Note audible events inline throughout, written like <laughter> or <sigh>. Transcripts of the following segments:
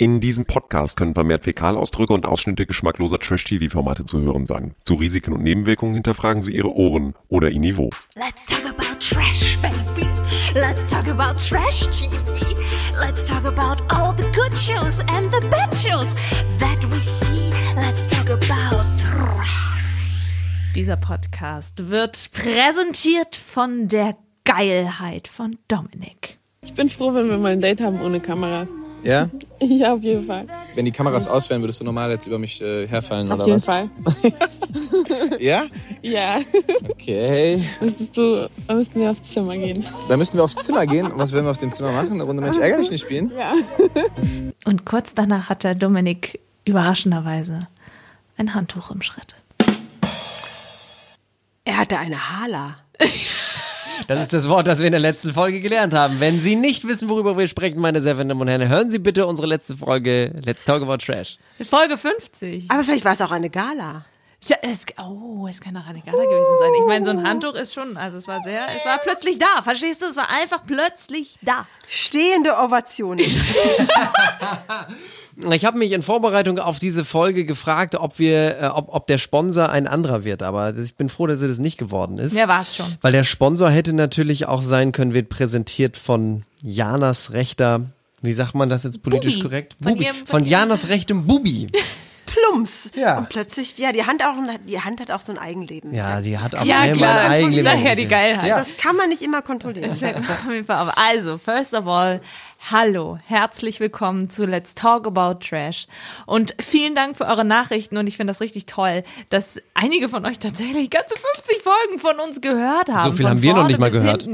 In diesem Podcast können vermehrt Fäkalausdrücke und Ausschnitte geschmackloser Trash-TV-Formate zu hören sein. Zu Risiken und Nebenwirkungen hinterfragen Sie Ihre Ohren oder Ihr Niveau. Let's talk about trash, baby. Let's talk about trash TV. Let's talk about all the good shows and the bad shows that we see. Let's talk about trash. Dieser Podcast wird präsentiert von der Geilheit von Dominik. Ich bin froh, wenn wir mal ein Date haben ohne Kameras. Ja? <laughs> Ja, auf jeden Fall. Wenn die Kameras aus wären, würdest du normal jetzt über mich äh, herfallen Auf oder jeden was? Fall. <laughs> Ja? Ja. Okay. Müsstest du, dann müssten wir aufs Zimmer gehen. Dann müssten wir aufs Zimmer gehen. Und was werden wir auf dem Zimmer machen? Eine Runde Mensch ärgerlich nicht spielen? Ja. Und kurz danach hat der Dominik überraschenderweise ein Handtuch im Schritt. Er hatte eine Hala. <laughs> Das ist das Wort, das wir in der letzten Folge gelernt haben. Wenn Sie nicht wissen, worüber wir sprechen, meine sehr verehrten Damen und Herren, hören Sie bitte unsere letzte Folge Let's Talk About Trash. Folge 50. Aber vielleicht war es auch eine Gala. Ja, es, oh, es kann auch eine Gala gewesen sein. Ich meine, so ein Handtuch ist schon, also es war sehr, es war plötzlich da. Verstehst du? Es war einfach plötzlich da. Stehende Ovationen. <laughs> Ich habe mich in Vorbereitung auf diese Folge gefragt, ob wir, äh, ob, ob der Sponsor ein anderer wird, aber ich bin froh, dass er das nicht geworden ist. Ja, war es schon. Weil der Sponsor hätte natürlich auch sein können, wird präsentiert von Janas rechter, wie sagt man das jetzt politisch Bubi. korrekt? Von Bubi. ihrem- von von Janas rechtem Bubi. <laughs> Plumps. Ja. Und plötzlich, ja, die Hand, auch, die Hand hat auch so ein Eigenleben. Ja, die hat auch Ja, einmal klar. ein Eigenleben. Daher die Geilheit. Ja. Das kann man nicht immer kontrollieren. Fällt mir auf jeden Fall auf. Also, first of all, hallo, herzlich willkommen zu Let's Talk About Trash. Und vielen Dank für eure Nachrichten und ich finde das richtig toll, dass einige von euch tatsächlich ganze 50 Folgen von uns gehört haben. So viel Von haben wir noch nicht mal gehört.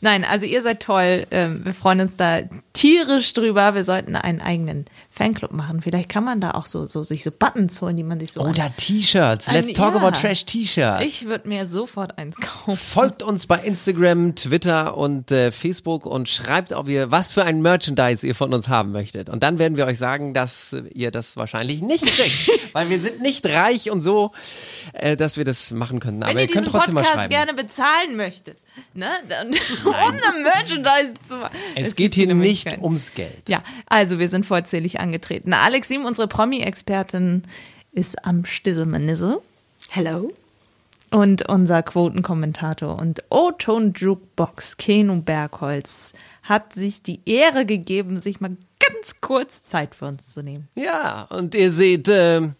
Nein, also ihr seid toll. Ähm, Wir freuen uns da tierisch drüber. Wir sollten einen eigenen Fanclub machen. Vielleicht kann man da auch so, so sich so Buttons holen, die man sich so. Oder T-Shirts. Ein- Let's Talk ja. About Trash T-Shirts. ich würde mir sofort eins kaufen. Folgt uns bei Instagram, Twitter und äh, Facebook und schreibt, ob ihr was für ein Merchandise ihr von uns haben möchtet. Und dann werden wir euch sagen, dass äh, ihr das wahrscheinlich nicht <laughs> kriegt, weil wir sind nicht reich und so, äh, dass wir das machen können. Aber Wenn ihr ihr könnt trotzdem mal Podcast schreiben. gerne bezahlen möchtet, ne, <laughs> um eine Merchandise zu machen. es geht hier nicht ums Geld. Ja, also wir sind vollzählig angetreten. Alex Sim, unsere Promi-Expertin, ist am Stisselmanisse Hello. und unser Quotenkommentator und O-Ton Jukebox Keno Bergholz hat sich die Ehre gegeben, sich mal ganz kurz Zeit für uns zu nehmen. Ja, und ihr seht äh,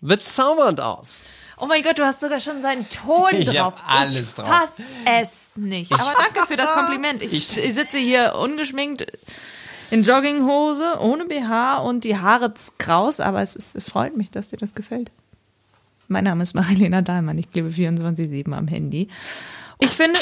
bezaubernd aus. Oh mein Gott, du hast sogar schon seinen Ton Ich drauf. alles ich drauf. fass es nicht. Aber danke für das <laughs> Kompliment. Ich, ich sitze hier ungeschminkt in Jogginghose, ohne BH und die Haare kraus, aber es ist, freut mich, dass dir das gefällt. Mein Name ist Marilena Dahlmann, ich klebe 24-7 am Handy. Ich finde,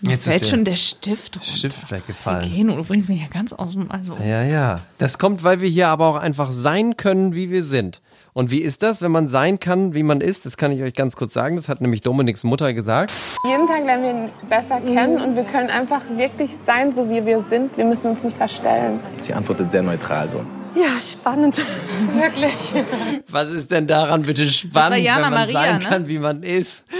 mir Jetzt ist fällt der schon der Stift runter. Stift weggefallen. Keno, du bringst mich ja ganz aus dem... Also, Ja, ja. Das kommt, weil wir hier aber auch einfach sein können, wie wir sind. Und wie ist das, wenn man sein kann, wie man ist? Das kann ich euch ganz kurz sagen. Das hat nämlich Dominiks Mutter gesagt. Jeden Tag lernen wir ihn besser kennen und wir können einfach wirklich sein, so wie wir sind. Wir müssen uns nicht verstellen. Sie antwortet sehr neutral so. Ja, spannend. <laughs> Wirklich. Was ist denn daran bitte spannend, Jana wenn man Maria, sein ne? kann, wie man ist? <laughs>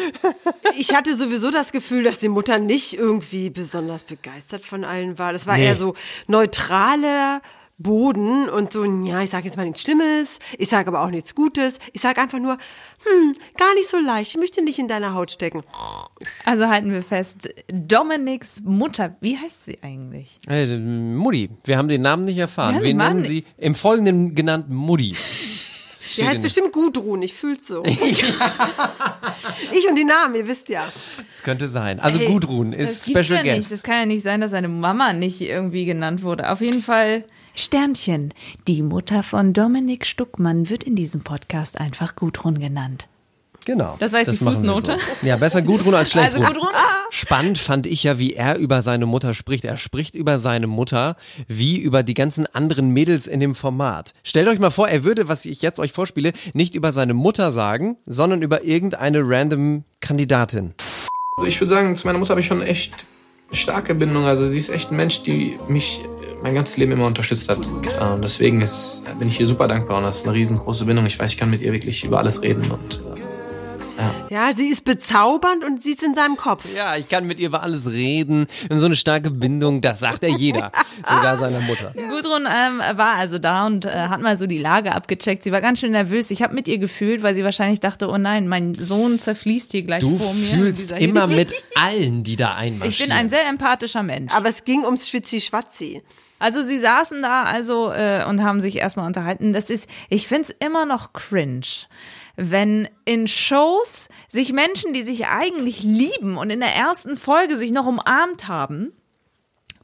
Ich hatte sowieso das Gefühl, dass die Mutter nicht irgendwie besonders begeistert von allen war. Das war Nee. eher so neutraler Boden und so, ja, ich sage jetzt mal nichts Schlimmes, ich sage aber auch nichts Gutes. Ich sage einfach nur, hm, gar nicht so leicht, ich möchte nicht in deiner Haut stecken. also halten wir fest, Dominiks Mutter, wie heißt sie eigentlich? Äh, Mutti. Wir haben den Namen nicht erfahren. Ja, Wir den nennen sie im Folgenden genannt Mutti. <laughs> Die heißt bestimmt Gudrun, ich fühl's so. <laughs> ich und die Namen, ihr wisst ja. Das könnte sein. Also Ey, Gudrun ist Special ja Guest. Nicht. Das kann ja nicht sein, dass seine Mama nicht irgendwie genannt wurde. Auf jeden Fall Sternchen. Die Mutter von Dominik Stuckmann wird in diesem Podcast einfach Gudrun genannt. Genau. Das war jetzt die Fußnote? So. Ja, besser Gudrun als schlecht. Also Gudrun, Spannend fand ich ja, wie er über seine Mutter spricht. Er spricht über seine Mutter wie über die ganzen anderen Mädels in dem Format. Stellt euch mal vor, er würde, was ich jetzt euch vorspiele, nicht über seine Mutter sagen, sondern über irgendeine random Kandidatin. Ich würde sagen, zu meiner Mutter habe ich schon echt starke Bindung. Also sie ist echt ein Mensch, die mich äh, mein ganzes Leben immer unterstützt hat. Äh, Und deswegen ist, bin ich ihr super dankbar und das ist eine riesengroße Bindung. Ich weiß, ich kann mit ihr wirklich über alles reden und Ja, sie ist bezaubernd und sie ist in seinem Kopf. Ja, ich kann mit ihr über alles reden. Haben so eine starke Bindung, das sagt ja jeder. <laughs> Sogar seiner Mutter. Gudrun ähm, war also da und äh, hat mal so die Lage abgecheckt. Sie war ganz schön nervös. Ich habe mit ihr gefühlt, weil sie wahrscheinlich dachte, oh nein, mein Sohn zerfließt hier gleich Du vor mir. in fühlst immer mit allen, die da Ich einmarschieren. bin ein sehr empathischer Mensch. Aber es ging ums Schwitzi-Schwatzi. Also sie saßen da also äh, und haben sich erstmal unterhalten. Das ist, ich find's immer noch cringe, wenn in Shows sich Menschen, die sich eigentlich lieben und in der ersten Folge sich noch umarmt haben,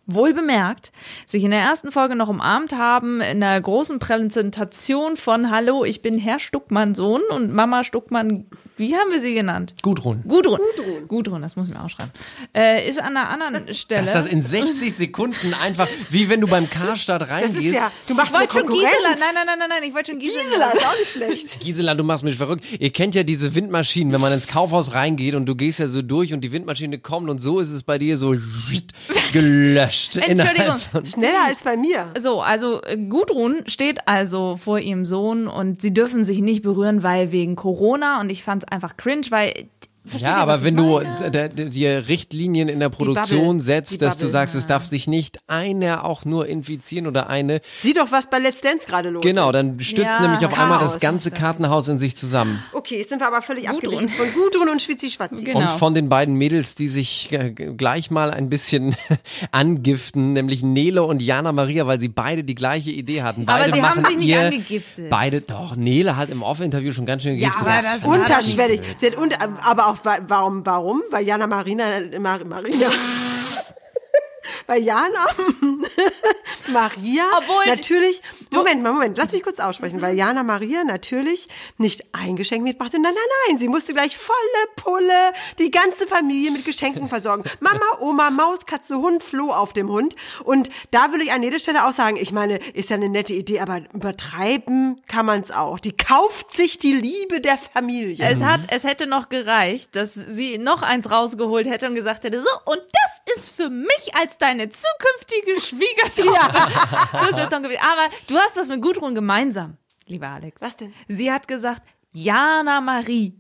wohl bemerkt, sich in der ersten Folge noch umarmt haben, in der großen Präsentation von Hallo, ich bin Herr Stuckmann Sohn und Mama Stuckmann, wie haben wir sie genannt? Gudrun. Gudrun. Gudrun, das muss ich mir aufschreiben. Äh, ist an einer anderen Stelle. Dass das in 60 Sekunden einfach, wie wenn du beim Karstadt Das ist reingehst. ja, du machst ich wollte schon. Gisela. Nein, nein, nein, nein, nein, ich wollte schon Gisela. Gisela ist auch nicht schlecht. <laughs> Gisela, du machst mich verrückt. Ihr kennt ja diese Windmaschinen, wenn man ins Kaufhaus reingeht und du gehst ja so durch und die Windmaschine kommt und so ist es bei dir so <laughs> gelöscht. Entschuldigung. innerhalb von- Schneller als bei mir. So, also äh, Gudrun steht also vor ihrem Sohn und sie dürfen sich nicht berühren, weil wegen Corona und ich fand es einfach cringe, weil versteht Ja, ihr, aber wenn du meine? d- d- die Richtlinien in der Produktion Bubble. setzt, dass du sagst, es darf sich nicht einer auch nur infizieren oder eine, Sieh doch, was bei Let's Dance gerade los genau, ist. dann stützt Ja, nämlich auf einmal das Chaos. ganze Kartenhaus in sich zusammen. Okay, jetzt sind wir aber völlig Gudrun. von Gudrun und Schwitzi-Schwatzi. Genau. Und von den beiden Mädels, die sich äh, gleich mal ein bisschen <laughs> angiften, nämlich Nele und Jana Maria, weil sie beide die gleiche Idee hatten. Aber Beide sie haben sich nicht angegiftet. Beide, doch, Nele hat im Off-Interview schon ganz schön gegiftet. aber das- Unterschwellig. Sie hat unter, aber auch wa- warum? Warum? Weil Jana Marina Mar, Marina. <laughs> Weil Jana <laughs> Maria Obwohl- natürlich. Moment mal, Moment, lass mich kurz aussprechen. Weil Jana Maria natürlich nicht ein Geschenk mitbrachte. Nein, nein, nein. Sie musste gleich volle Pulle die ganze Familie mit Geschenken versorgen. <laughs> Mama, Oma, Maus, Katze, Hund, Floh auf dem Hund. Und da will ich an jeder Stelle auch sagen, ich meine, ist ja eine nette Idee, aber übertreiben kann man es auch. Die kauft sich die Liebe der Familie. Es hat, es hätte noch gereicht, dass sie noch eins rausgeholt hätte und gesagt hätte, so, und das ist für mich als deine zukünftige Schwiegertochter. Das wäre doch gewesen. Aber du hast was mit Gudrun gemeinsam, lieber Alex. Was denn? Sie hat gesagt, Jana Marie.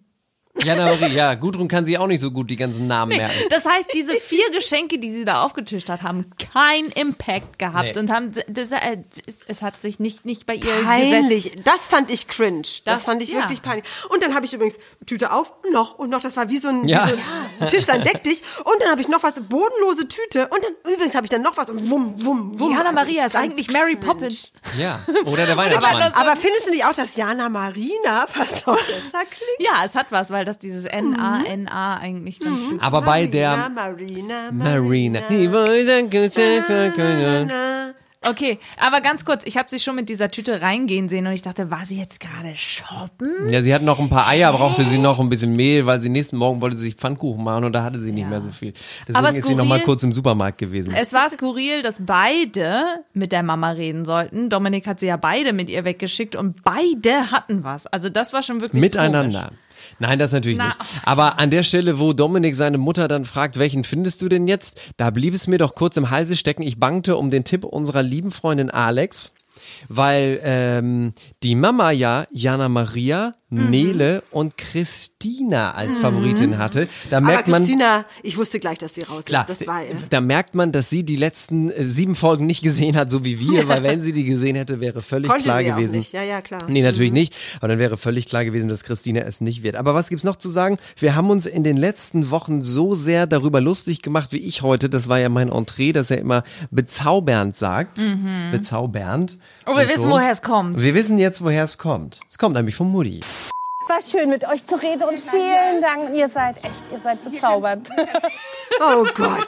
Jana Maria, ja, Gudrun kann sich auch nicht so gut die ganzen Namen merken. Das heißt, diese vier Geschenke, die sie da aufgetischt hat, haben keinen Impact gehabt Nee. und haben das, äh, es, es hat sich nicht nicht bei ihr Peinlich. gesetzt. Das fand ich cringe. Das, Das- fand ich ja. wirklich peinlich. Und dann habe ich übrigens Tüte auf, noch und noch. Das war wie so ein, Ja. wie so ein Tischlein deck dich. Und dann habe ich noch was, bodenlose Tüte. Und dann übrigens habe ich dann noch was und wumm, wumm, wumm. Jana Also Maria ist eigentlich Mary. Poppins. Ja, oder der Weihnachtsmann. Aber findest du nicht auch, dass Jana Marina fast noch besser klingt? Ja, es hat was, weil das dieses N-A-N-A eigentlich ganz gut Aber bei Marina, der Marina, Marina. Marina. Okay, aber ganz kurz, ich habe sie schon mit dieser Tüte reingehen sehen und ich dachte, war sie jetzt gerade shoppen? Ja, sie hat noch ein paar Eier, brauchte sie noch ein bisschen Mehl, weil sie nächsten Morgen wollte sie sich Pfannkuchen machen und da hatte sie nicht mehr so viel. Deswegen Aber ist sie noch mal skurril- kurz im Supermarkt gewesen. Es war skurril, dass beide mit der Mama reden sollten. Dominik hat sie ja beide mit ihr weggeschickt und beide hatten was. Also das war schon wirklich Miteinander. komisch. Nein, das natürlich Na. nicht. Aber an der Stelle, wo Dominik seine Mutter dann fragt, welchen findest du denn jetzt? Da blieb es mir doch kurz im Halse stecken. Ich bangte um den Tipp unserer lieben Freundin Alex, weil ähm, die Mama ja Jana Maria, Mhm. Nele und Christina als Favoritin hatte. Da Aber merkt man. Christina, ich wusste gleich, dass sie raus Klar, ist. Das war es. da merkt man, dass sie die letzten äh, sieben Folgen nicht gesehen hat, so wie wir, <laughs> weil wenn sie die gesehen hätte, wäre völlig Konnte klar gewesen. Ja, ja, klar. Nee, natürlich nicht. Aber dann wäre völlig klar gewesen, dass Christina es nicht wird. Aber was gibt's noch zu sagen? Wir haben uns in den letzten Wochen so sehr darüber lustig gemacht, wie ich heute. Das war ja mein Entree, dass er immer bezaubernd sagt. Bezaubernd. Oh, wir Und wissen, woher es kommt. Wir wissen jetzt, woher es kommt. Es kommt nämlich von Mutti. War schön mit euch zu reden und vielen Dank. Ihr seid echt, ihr seid bezaubernd. Oh Gott.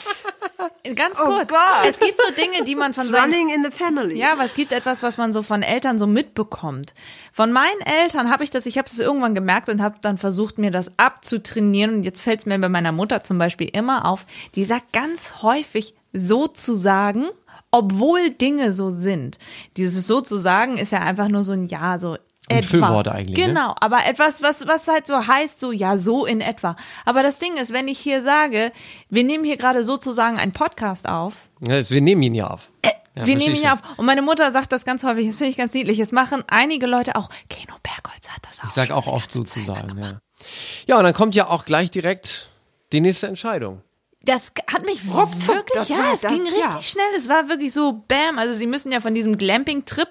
Ganz Oh kurz. Gott. Es gibt so Dinge, die man von It's seinen running in the family. Ja, aber es gibt etwas, was man so von Eltern so mitbekommt. Von meinen Eltern habe ich das, ich habe es irgendwann gemerkt und habe dann versucht, mir das abzutrainieren. Und jetzt fällt es mir bei meiner Mutter zum Beispiel immer auf, die sagt ganz häufig so zu sagen, obwohl Dinge so sind. Dieses so zu sagen ist ja einfach nur so ein Ja, so etwa. Füllwort eigentlich, ne? Genau, aber etwas, was, was halt so heißt, so ja, so in etwa. Aber das Ding ist, wenn ich hier sage, wir nehmen hier gerade sozusagen einen Podcast auf, Ja, das- wir nehmen ihn ja auf. Ja, wir nehmen ihn schon. auf. Und meine Mutter sagt das ganz häufig, das finde ich ganz niedlich. Es machen einige Leute auch, Keno Bergholz hat das auch. Ich sag schon auch oft ganze so zu Zeit sagen, gemacht. ja. Ja, und dann kommt ja auch gleich direkt die nächste Entscheidung. Das hat mich Ruckzuck, wirklich, das ja, war- es das- ging richtig ja. schnell. Es war wirklich so, bam. Also sie müssen ja von diesem Glamping-Trip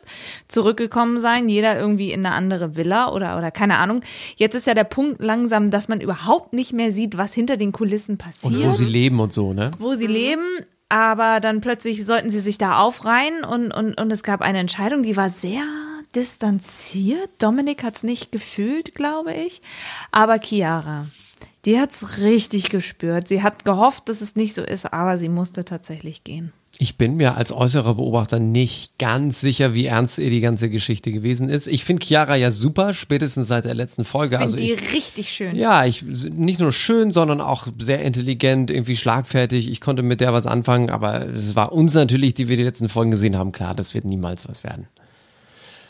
zurückgekommen sein. Jeder irgendwie in eine andere Villa oder, oder keine Ahnung. Jetzt ist ja der Punkt langsam, dass man überhaupt nicht mehr sieht, was hinter den Kulissen passiert. Und wo sie leben und so, ne? wo sie leben, aber dann plötzlich sollten sie sich da aufreihen und, und, und es gab eine Entscheidung, die war sehr distanziert. Dominik hat es nicht gefühlt, glaube ich, aber Chiara, die hat es richtig gespürt. Sie hat gehofft, dass es nicht so ist, aber sie musste tatsächlich gehen. Ich bin mir als äußerer Beobachter nicht ganz sicher, wie ernst ihr die ganze Geschichte gewesen ist. Ich finde Chiara ja super, spätestens seit der letzten Folge. Finde also die ich, richtig schön. ja, ich nicht nur schön, sondern auch sehr intelligent, irgendwie schlagfertig. Ich konnte mit der was anfangen, aber es war uns natürlich, die wir die letzten Folgen gesehen haben, klar, das wird niemals was werden.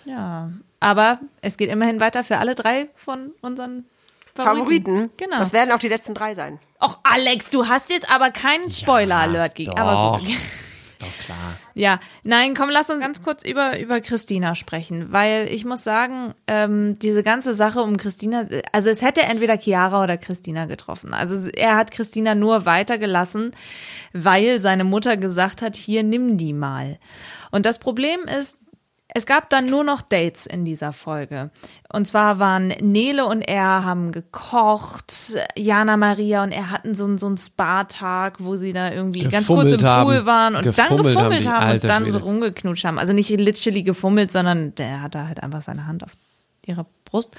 Ja, aber es geht immerhin weiter für alle drei von unseren Favoriten. Favoriten. Genau. Das werden auch die letzten drei sein. Och, Alex, du hast jetzt aber keinen Spoiler-Alert gegeben. Aber gut. Doch. <laughs> Doch, klar. Ja, nein, komm, lass uns ganz kurz über, über Christina sprechen, weil ich muss sagen, ähm, diese ganze Sache um Christina, also es hätte entweder Chiara oder Christina getroffen. Also er hat Christina nur weitergelassen, weil seine Mutter gesagt hat, hier nimm die mal. Und das Problem ist, es gab dann nur noch Dates in dieser Folge. Und zwar waren Nele und er haben gekocht, Jana Maria und er hatten so einen, so einen Spa-Tag, wo sie da irgendwie ganz kurz im Pool haben. waren und dann Gefummelt haben gefummelt die, haben, und dann Schwede. rumgeknutscht haben. Also nicht literally gefummelt, sondern der hatte halt einfach seine Hand auf ihrer Brust.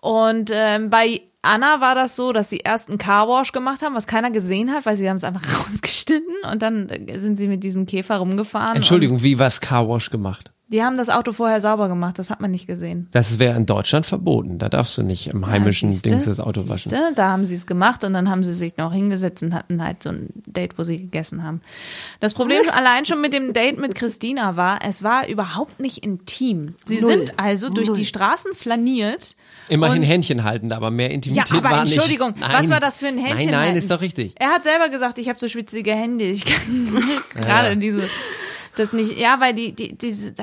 Und ähm, bei Anna war das so, dass sie erst einen Carwash gemacht haben, was keiner gesehen hat, weil sie haben es einfach <laughs> rausgeschnitten und dann sind sie mit diesem Käfer rumgefahren. Entschuldigung, wie was Carwash gemacht? Die haben das Auto vorher sauber gemacht, das hat man nicht gesehen. Das wäre in Deutschland verboten. Da darfst du nicht im heimischen siehste, Dings das Auto waschen. siehste, Da haben sie es gemacht und dann haben sie sich noch hingesetzt und hatten halt so ein Date, wo sie gegessen haben. Das Problem <laughs> allein schon mit dem Date mit Christina war, es war überhaupt nicht intim. Sie Null. sind also durch Null. die Straßen flaniert. Immerhin und Händchen halten, aber mehr Ja, Intimität aber war nicht. Entschuldigung, was Nein. war das für ein Händchen? Nein, nein, halten? ist doch richtig. Er hat selber gesagt, ich habe so schwitzige Hände. Ich kann <laughs> gerade diese das nicht. Ja, weil die die diese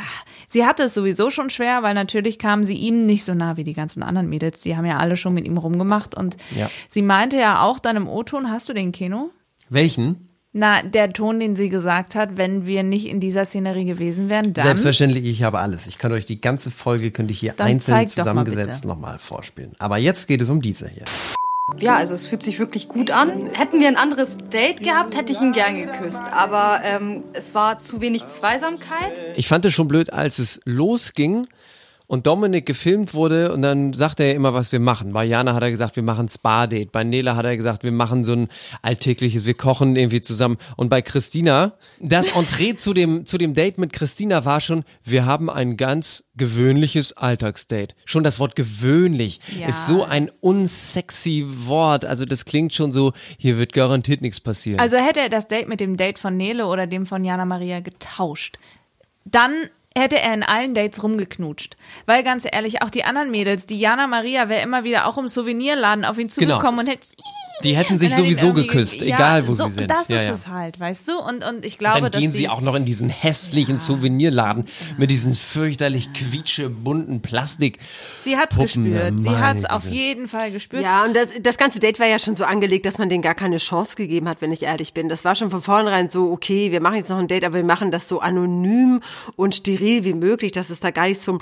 sie hatte es sowieso schon schwer, weil natürlich kamen sie ihm nicht so nah wie die ganzen anderen Mädels. Die haben ja alle schon mit ihm rumgemacht und Ja. sie meinte ja auch dann im O-Ton, hast du den Kino? Welchen? Na, der Ton, den sie gesagt hat, wenn wir nicht in dieser Szenerie gewesen wären, dann Selbstverständlich, ich habe alles. Ich kann euch die ganze Folge, könnte ich hier einzeln zusammengesetzt nochmal vorspielen. Aber jetzt geht es um diese hier. Ja, also es fühlt sich wirklich gut an. Hätten wir ein anderes Date gehabt, hätte ich ihn gern geküsst. Aber ähm, es war zu wenig Zweisamkeit. Ich fand es schon blöd, als es losging und Dominik gefilmt wurde und dann sagte er immer, was wir machen. Bei Jana hat er gesagt, wir machen Spa-Date. Bei Nela hat er gesagt, wir machen so ein alltägliches, wir kochen irgendwie zusammen. Und bei Christina, das Entree zu dem, zu dem Date mit Christina war schon, wir haben ein ganz gewöhnliches Alltagsdate. Schon das Wort gewöhnlich Ja, ist so ein unsexy Wort. Also das klingt schon so, hier wird garantiert nichts passieren. Also hätte er das Date mit dem Date von Nele oder dem von Jana Maria getauscht, dann hätte er in allen Dates rumgeknutscht. Weil ganz ehrlich, auch die anderen Mädels, die Jana Maria wäre immer wieder auch im Souvenirladen auf ihn Genau. zugekommen und hätte Die hätten sich und sowieso geküsst, ge- egal wo so, sie sind. Das Ja, ist ja. es halt, weißt du? Und, und ich glaube, Dann dass gehen sie auch noch in diesen hässlichen Souvenirladen mit diesen fürchterlich quietschebunten Plastik. Sie hat's Puppen, gespürt. Sie hat's auf jeden Fall gespürt. Ja, und das, das ganze Date war ja schon so angelegt, dass man denen gar keine Chance gegeben hat, wenn ich ehrlich bin. Das war schon von vornherein so, okay, wir machen jetzt noch ein Date, aber wir machen das so anonym und steril wie möglich, dass es da gar nicht zum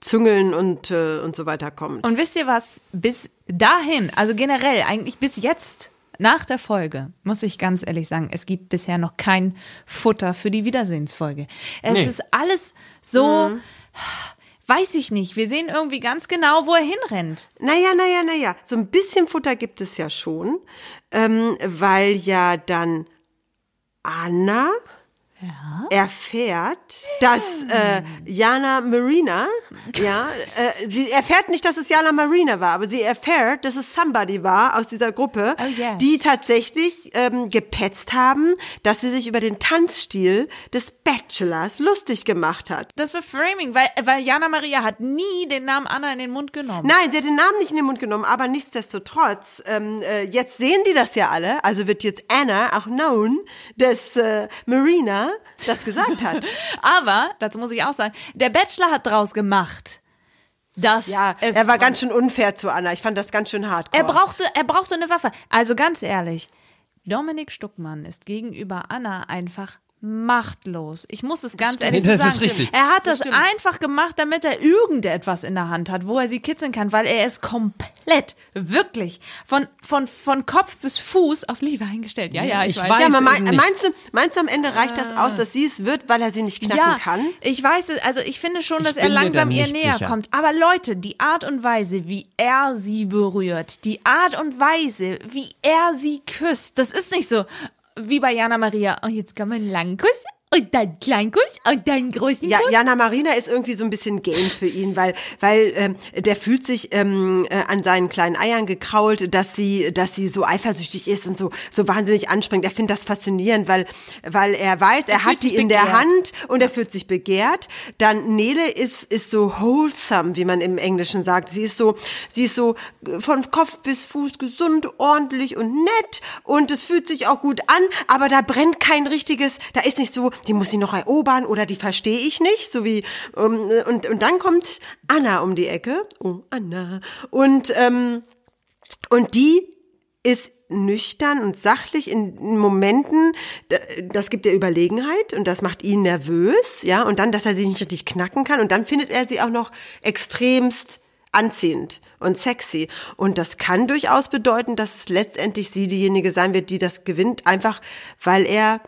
Züngeln und, äh, und so weiter kommt. Und wisst ihr was? Bis dahin, also generell, eigentlich bis jetzt, nach der Folge, muss ich ganz ehrlich sagen, es gibt bisher noch kein Futter für die Wiedersehensfolge. Es Nee. ist alles so, weiß ich nicht. Wir sehen irgendwie ganz genau, wo er hinrennt. Naja, naja, naja, so ein bisschen Futter gibt es ja schon, ähm, weil ja dann Anna erfährt, dass äh, Jana Marina, ja, äh, sie erfährt nicht, dass es Jana Marina war, aber sie erfährt, dass es somebody war aus dieser Gruppe, Oh, yes. die tatsächlich ähm, gepetzt haben, dass sie sich über den Tanzstil des Bachelors lustig gemacht hat. Das war Framing, weil, weil Jana Maria hat nie den Namen Anna in den Mund genommen. Nein, sie hat den Namen nicht in den Mund genommen, aber nichtsdestotrotz, ähm, äh, jetzt sehen die das ja alle, also wird jetzt Anna auch known, dass äh, Marina das gesagt hat. <laughs> Aber, dazu muss ich auch sagen, der Bachelor hat draus gemacht. Das Ja, er war ganz schön unfair zu Anna. Ich fand das ganz schön hart. Er brauchte, er brauchte eine Waffe. Also ganz ehrlich, Dominik Stuckmann ist gegenüber Anna einfach machtlos. Ich muss es ganz ehrlich Nee, das sagen. ist richtig. Er hat das, einfach gemacht, damit er irgendetwas in der Hand hat, wo er sie kitzeln kann, weil er ist komplett, wirklich, von, von, von Kopf bis Fuß auf Liebe eingestellt. Ja, ja, ich, Ich weiß. weiß. Ja, mein, nicht. meinst, du, meinst du, am Ende reicht das aus, dass sie es wird, weil er sie nicht knacken ja, kann? ich weiß es, also ich finde schon, dass er langsam ihr näher sicher. kommt. Aber Leute, die Art und Weise, wie er sie berührt, die Art und Weise, wie er sie küsst, das ist nicht so wie bei Jana Maria. Oh, jetzt kommen wir einen langen Kuss und dann einen kleinen Kuss und dann großen Ja, Kuss. Jana Marina ist irgendwie so ein bisschen Game für ihn, weil, weil ähm, der fühlt sich ähm, äh, an seinen kleinen Eiern gekrault, dass sie, dass sie so eifersüchtig ist und so, so wahnsinnig anstrengend. Er findet das faszinierend, weil, weil er weiß, er, Er hat die in der. Hand und er fühlt sich begehrt. Dann Nele ist, ist so wholesome, wie man im Englischen sagt. Sie ist so, sie ist so äh, von Kopf bis Fuß gesund, ordentlich und nett und es fühlt sich auch gut an, aber da brennt kein richtiges, da ist nicht so, die muss sie noch erobern oder die verstehe ich nicht, so wie, ähm, und, und dann kommt Anna um die Ecke, oh Anna, und, ähm, und die ist nüchtern und sachlich in Momenten, da- das gibt ihr Überlegenheit und das macht ihn nervös, ja, und dann, dass er sie nicht richtig knacken kann und dann findet er sie auch noch extremst anziehend und sexy. Und das kann durchaus bedeuten, dass letztendlich sie diejenige sein wird, die das gewinnt, einfach weil er,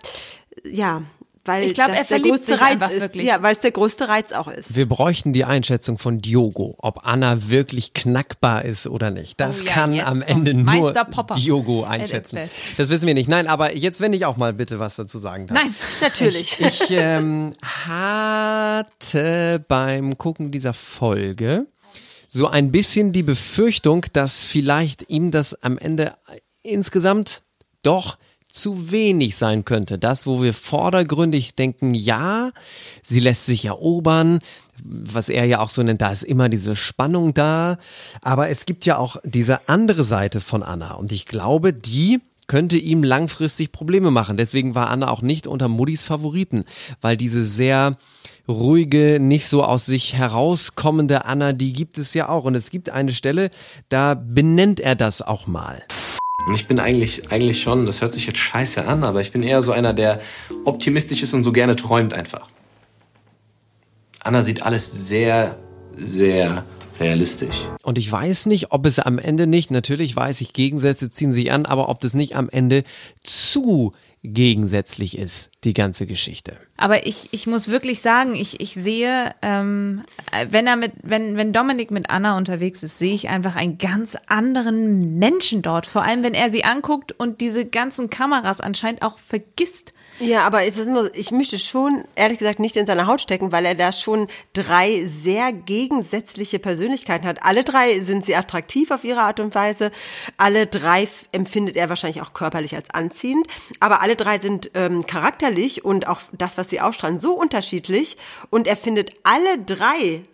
ja, weil Ich glaub, das er der verliebt größte sich Reiz einfach ist. wirklich. Ja, weil es der größte Reiz auch ist. Wir bräuchten die Einschätzung von Diogo, ob Anna wirklich knackbar ist oder nicht. Das Oh ja, kann am Ende nur. Diogo einschätzen. Das wissen wir nicht. Nein, aber jetzt, wenn ich auch mal bitte was dazu sagen darf. Nein. Natürlich. <laughs> Ich ähm, hatte beim Gucken dieser Folge so ein bisschen die Befürchtung, dass vielleicht ihm das am Ende insgesamt doch zu wenig sein könnte. Das, wo wir vordergründig denken, ja, sie lässt sich erobern, was er ja auch so nennt, da ist immer diese Spannung da. Aber es gibt ja auch diese andere Seite von Anna. Und ich glaube, die könnte ihm langfristig Probleme machen. Deswegen war Anna auch nicht unter Muddis Favoriten, weil diese sehr ruhige, nicht so aus sich herauskommende Anna, die gibt es ja auch. Und es gibt eine Stelle, da benennt er das auch mal. Und ich bin eigentlich, eigentlich schon, das hört sich jetzt scheiße an, aber ich bin eher so einer, der optimistisch ist und so gerne träumt einfach. Anna sieht alles sehr, sehr realistisch. Und ich weiß nicht, ob es am Ende nicht, natürlich weiß ich, Gegensätze ziehen sich an, aber ob das nicht am Ende zu gegensätzlich ist, die ganze Geschichte. Aber ich, ich muss wirklich sagen, ich, ich sehe, ähm, wenn er mit, wenn, wenn Dominik mit Anna unterwegs ist, sehe ich einfach einen ganz anderen Menschen dort. Vor allem, wenn er sie anguckt und diese ganzen Kameras anscheinend auch vergisst. Ja, aber es ist nur, ich möchte schon, ehrlich gesagt, nicht in seine Haut stecken, weil er da schon drei sehr gegensätzliche Persönlichkeiten hat. Alle drei sind sehr attraktiv auf ihre Art und Weise. Alle drei empfindet er wahrscheinlich auch körperlich als anziehend. Aber alle drei sind ähm, charakterlich und auch das, was sie ausstrahlen, so unterschiedlich. Und er findet alle drei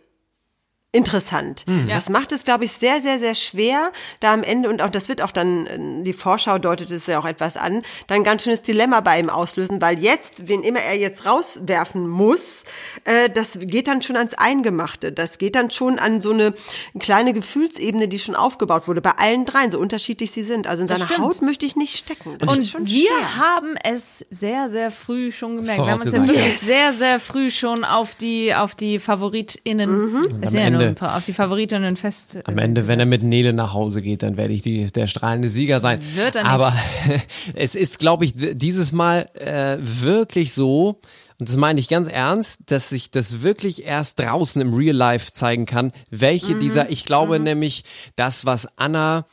interessant. Das macht es, glaube ich, sehr, sehr, sehr schwer, da am Ende, und auch das wird auch dann, äh, die Vorschau deutet es ja auch etwas an, dann ein ganz schönes Dilemma bei ihm auslösen, weil jetzt, wen immer er jetzt rauswerfen muss, äh, das geht dann schon ans Eingemachte. Das geht dann schon an so eine kleine Gefühlsebene, die schon aufgebaut wurde, bei allen dreien, so unterschiedlich sie sind. Also in seiner. Haut möchte ich nicht stecken. Das Und schon wir schwer. haben es sehr, sehr früh schon gemerkt. Wir haben uns ja wirklich sehr, sehr früh schon auf die, auf die FavoritInnen, es sind ja nur Ende- auf die Favoritinnen fest. Am Ende, wenn er mit Nele nach Hause geht, dann werde ich die, der strahlende Sieger sein. Wird er nicht. Aber <laughs> es ist, glaube ich, dieses Mal äh, wirklich so, und das meine ich ganz ernst, dass sich das wirklich erst draußen im Real Life zeigen kann, welche dieser, ich glaube nämlich, das, was Anna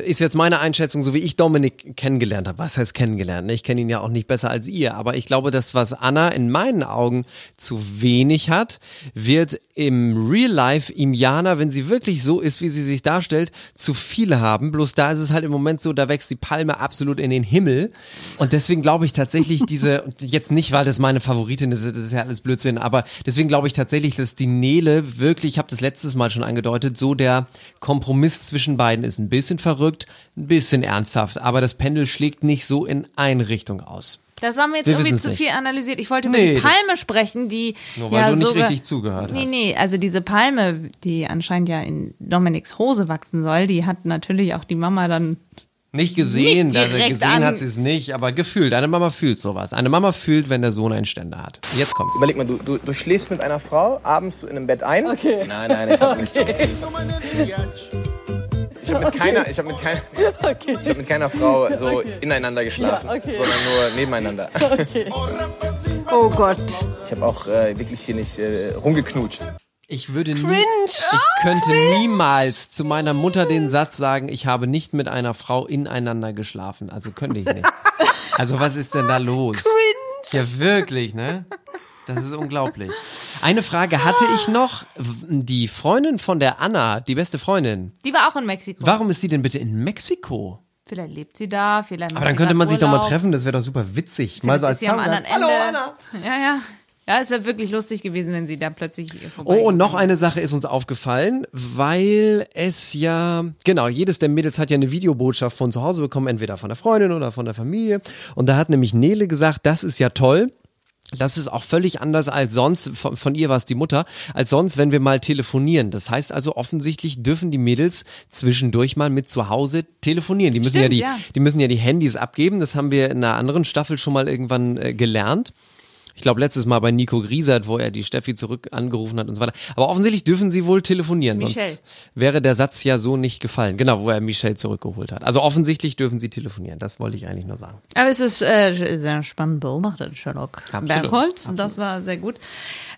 ist jetzt meine Einschätzung, so wie ich Dominik kennengelernt habe. Was heißt kennengelernt? ne? Ich kenne ihn ja auch nicht besser als ihr, aber ich glaube, das, was Anna in meinen Augen zu wenig hat, wird im Real Life ihm Jana, wenn sie wirklich so ist, wie sie sich darstellt, zu viele haben. Bloß da ist es halt im Moment so, da wächst die Palme absolut in den Himmel. Und deswegen glaube ich tatsächlich <laughs> diese, jetzt nicht, weil das meine Favoritin ist, das ist ja alles Blödsinn, aber deswegen glaube ich tatsächlich, dass die Nele wirklich, ich habe das letztes Mal schon angedeutet, so der Kompromiss zwischen beiden ist. Ein bisschen verrückt, ein bisschen ernsthaft, aber das Pendel schlägt nicht so in eine Richtung aus. Das war mir jetzt Wir irgendwie zu nicht. viel analysiert. Ich wollte über Nee, die das- Palme sprechen, die Nur weil ja du nicht sogar, richtig zugehört Nee, hast. nee, also diese Palme, die anscheinend ja in Dominiks Hose wachsen soll, die hat natürlich auch die Mama dann Nicht gesehen, Nicht also gesehen hat sie es nicht, aber gefühlt. Eine Mama fühlt sowas. Eine Mama fühlt, wenn der Sohn einen Ständer hat. Jetzt kommt's. Überleg mal, du, du, du schläfst mit einer Frau abends in einem Bett ein. Okay. Nein, nein, ich habe nicht. <laughs> <laughs> Ich habe mit keiner, ich habe mit keiner, ich habe mit keiner Frau <laughs> so ineinander geschlafen, sondern nur nebeneinander. <laughs> Oh Gott. Ich habe auch äh, wirklich hier nicht äh, rumgeknutscht. Ich würde nie, ich könnte niemals zu meiner Mutter den Satz sagen, ich habe nicht mit einer Frau ineinander geschlafen. Also könnte ich nicht. Also was ist denn da los? Cringe. Ja, wirklich, ne? Das ist unglaublich. Eine Frage hatte ich noch. Die Freundin von der Anna, die beste Freundin, Die war auch in Mexiko. warum ist sie denn bitte in Mexiko? Vielleicht lebt sie da, vielleicht macht Aber dann könnte man sich doch mal treffen, das wäre doch super witzig. Mal so als Zaungast. Hallo. Anna! Ja, ja. Ja, es wäre wirklich lustig gewesen, wenn sie da plötzlich Oh, und noch eine Sache ist uns aufgefallen, weil es ja, genau, jedes der Mädels hat ja eine Videobotschaft von zu Hause bekommen, entweder von der Freundin oder von der Familie. Und da hat nämlich Nele gesagt, das ist ja toll. Das ist auch völlig anders als sonst, von, von ihr war es die Mutter, als sonst, wenn wir mal telefonieren. Das heißt also, offensichtlich dürfen die Mädels zwischendurch mal mit zu Hause telefonieren. Die müssen ja Stimmt, die, ja. die müssen ja die Handys abgeben. Das haben wir in einer anderen Staffel schon mal irgendwann äh, gelernt. Ich glaube, letztes Mal bei Nico Griesert, wo er die Steffi zurück angerufen hat und so weiter. Aber offensichtlich dürfen sie wohl telefonieren, Michelle. sonst wäre der Satz ja so nicht gefallen. Genau, wo er Michelle zurückgeholt hat. Also offensichtlich dürfen sie telefonieren. Das wollte ich eigentlich nur sagen. Aber es ist äh, sehr spannend beobachtet, Sherlock Absolut. Bergholz. Das war sehr gut.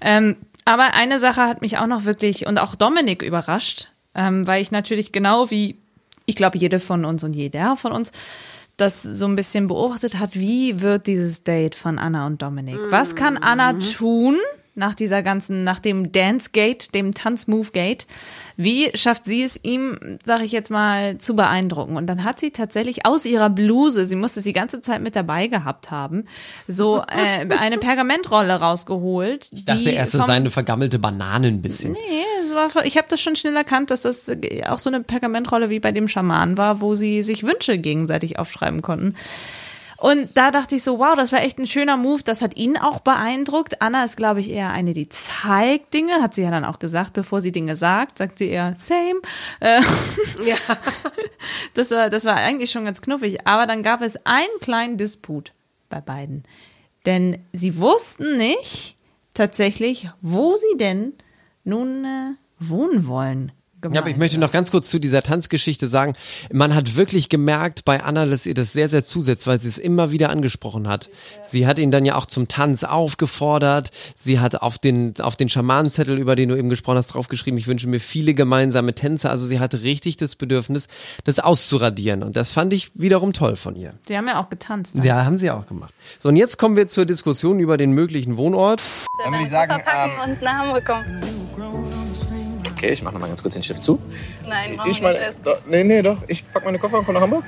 Ähm, aber eine Sache hat mich auch noch wirklich und auch Dominik überrascht, ähm, weil ich natürlich genau wie, ich glaube, jede von uns und jeder von uns das so ein bisschen beobachtet hat, wie wird dieses Date von Anna und Dominik? Was kann Anna tun nach dieser ganzen, nach dem Dance-Gate, dem Tanz-Move-Gate? Wie schafft sie es ihm, sag ich jetzt mal, zu beeindrucken? Und dann hat sie tatsächlich aus ihrer Bluse, sie musste sie die ganze Zeit mit dabei gehabt haben, so äh, eine Pergamentrolle rausgeholt. Ich dachte erst, es sei eine vergammelte Banane ein bisschen. Nee, es war, ich habe das schon schnell erkannt, dass das auch so eine Pergamentrolle wie bei dem Schaman war, wo sie sich Wünsche gegenseitig aufschreiben konnten. Und da dachte ich so, wow, das war echt ein schöner Move. Das hat ihn auch beeindruckt. Anna ist, glaube ich, eher eine, die zeigt Dinge, hat sie ja dann auch gesagt, bevor sie Dinge sagt, sagt sie eher same. Äh, <laughs> Ja. <laughs> das war, das war eigentlich schon ganz knuffig. Aber dann gab es einen kleinen Disput bei beiden. Denn sie wussten nicht tatsächlich, wo sie denn nun äh, wohnen wollen. Ja, aber ich möchte noch ganz kurz zu dieser Tanzgeschichte sagen, man hat wirklich gemerkt bei Anna, dass ihr das sehr, sehr zusetzt, weil sie es immer wieder angesprochen hat. Sie hat ihn dann ja auch zum Tanz aufgefordert. Sie hat auf den, auf den Schamanenzettel, über den du eben gesprochen hast, draufgeschrieben, ich wünsche mir viele gemeinsame Tänze. Also sie hatte richtig das Bedürfnis, das auszuradieren. Und das fand ich wiederum toll von ihr. Sie haben ja auch getanzt. ne? Ja, haben sie auch gemacht. So, und jetzt kommen wir zur Diskussion über den möglichen Wohnort. Dann würde ich sagen, ähm, und nach Hamburg kommen. Okay, ich mache noch mal ganz kurz den Stift zu. Nein, machen Ich meine, nicht. Das doch, nee, nee, doch. Ich pack meine Koffer und komme nach Hamburg.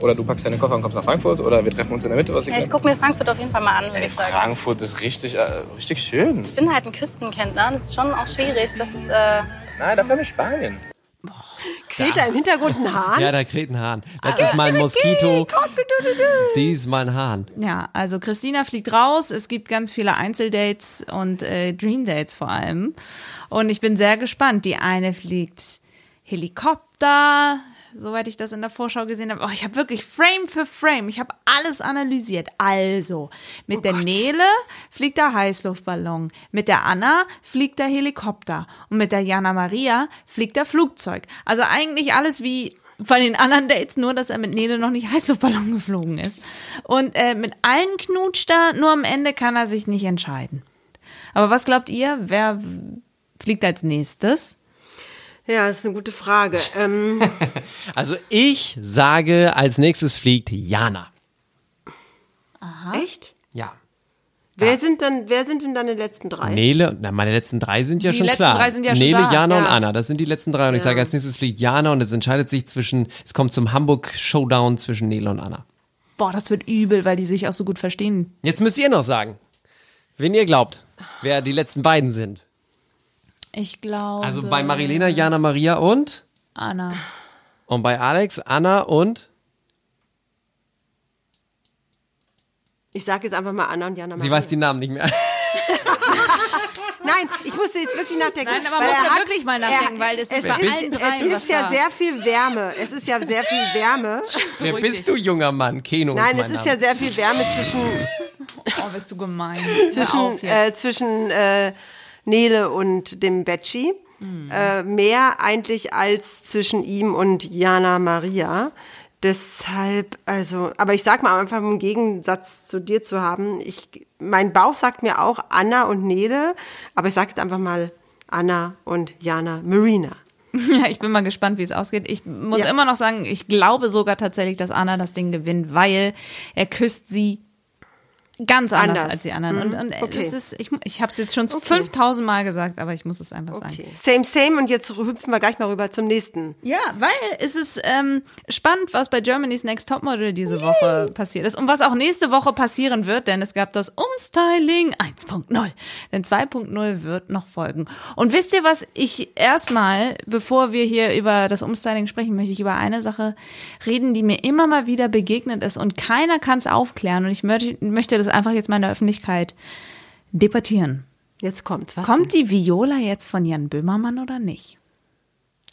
Oder du packst deine Koffer und kommst nach Frankfurt. Oder wir treffen uns in der Mitte. Was ja, ich gucke mir Frankfurt auf jeden Fall mal an, würde ich sagen. Frankfurt ist richtig, äh, richtig schön. Ich bin halt ein Küstenkenntner es ist schon auch schwierig, das äh, Nein, dafür haben wir Spanien. Kräht da im Hintergrund ein Hahn? Ja, da kräht ein Hahn. Letztes Mal ein Moskito, diesmal ein Hahn. Ja, also Christina fliegt raus. Es gibt ganz viele Einzeldates und äh, Dreamdates vor allem. Und ich bin sehr gespannt. Die eine fliegt Helikopter, soweit ich das in der Vorschau gesehen habe. Oh, ich habe wirklich Frame für Frame. Ich habe alles analysiert. Also, mit der Nele fliegt der Heißluftballon. Mit der Anna fliegt der Helikopter. Und mit der Jana Maria fliegt der Flugzeug. Also eigentlich alles wie von den anderen Dates, nur dass er mit Nele noch nicht Heißluftballon <laughs> geflogen ist. Und äh, mit allen knutscht er, nur am Ende kann er sich nicht entscheiden. Aber was glaubt ihr, wer fliegt als nächstes? Ja, das ist eine gute Frage. <laughs> Ähm, Also ich sage, als nächstes fliegt Jana. echt? Ja. Wer sind dann, wer sind denn deine letzten drei? Nele, na, meine letzten drei sind ja Die schon letzten klar. drei sind ja schon Nele, da. Jana und Ja. Anna, das sind die letzten drei. Und ich sage, als nächstes fliegt Jana und es entscheidet sich zwischen, es kommt zum Hamburg-Showdown zwischen Nele und Anna. Boah, das wird übel, weil die sich auch so gut verstehen. Jetzt müsst ihr noch sagen, wen ihr glaubt, wer die letzten beiden sind. Ich glaube. Also bei Marilena, Jana, Maria und? Anna. Und bei Alex, Anna und? Ich sage jetzt einfach mal Anna und Jana Sie Maria. weiß die Namen nicht mehr. <laughs> Nein, ich musste jetzt wirklich nachdenken. Nein, aber muss er ja hat- wirklich mal nachdenken, weil das ist es bei ist, allen dreien Es was ist ja da. sehr viel Wärme. Es ist ja sehr viel Wärme. Wer bist dich. du, junger Mann? Keno Nein, ist es ist ja Name. sehr viel Wärme zwischen, Oh, bist du gemein. <laughs> Hör zwischen, äh, zwischen äh, Nele und dem Betschi. Hm. Äh, mehr eigentlich als zwischen ihm und Jana Maria. Deshalb, also, aber ich sag mal einfach im Gegensatz zu dir zu haben, ich, mein Bauch sagt mir auch Anna und Nele, aber ich sag jetzt einfach mal Anna und Jana Marina. <laughs> Ja, ich bin mal gespannt, wie es ausgeht. Ich muss Ja. immer noch sagen, ich glaube sogar tatsächlich, dass Anna das Ding gewinnt, weil er küsst sie ganz anders, Anders. als die anderen. Und, und Okay. es ist, ich, ich habe es jetzt schon 5000 Mal gesagt, aber ich muss es einfach sagen. Okay. Same, same und jetzt hüpfen wir gleich mal rüber zum nächsten. Ja, weil es ist ähm, spannend, was bei Germany's Next Topmodel diese Woche passiert ist und was auch nächste Woche passieren wird, denn es gab das Umstyling 1.0. Denn 2.0 wird noch folgen. Und wisst ihr, was ich erstmal, bevor wir hier über das Umstyling sprechen, möchte ich über eine Sache reden, die mir immer mal wieder begegnet ist und keiner kann es aufklären und ich möchte, möchte das einfach jetzt mal in der Öffentlichkeit debattieren. Jetzt kommt's. Was Kommt die Viola jetzt von Jan Böhmermann oder nicht?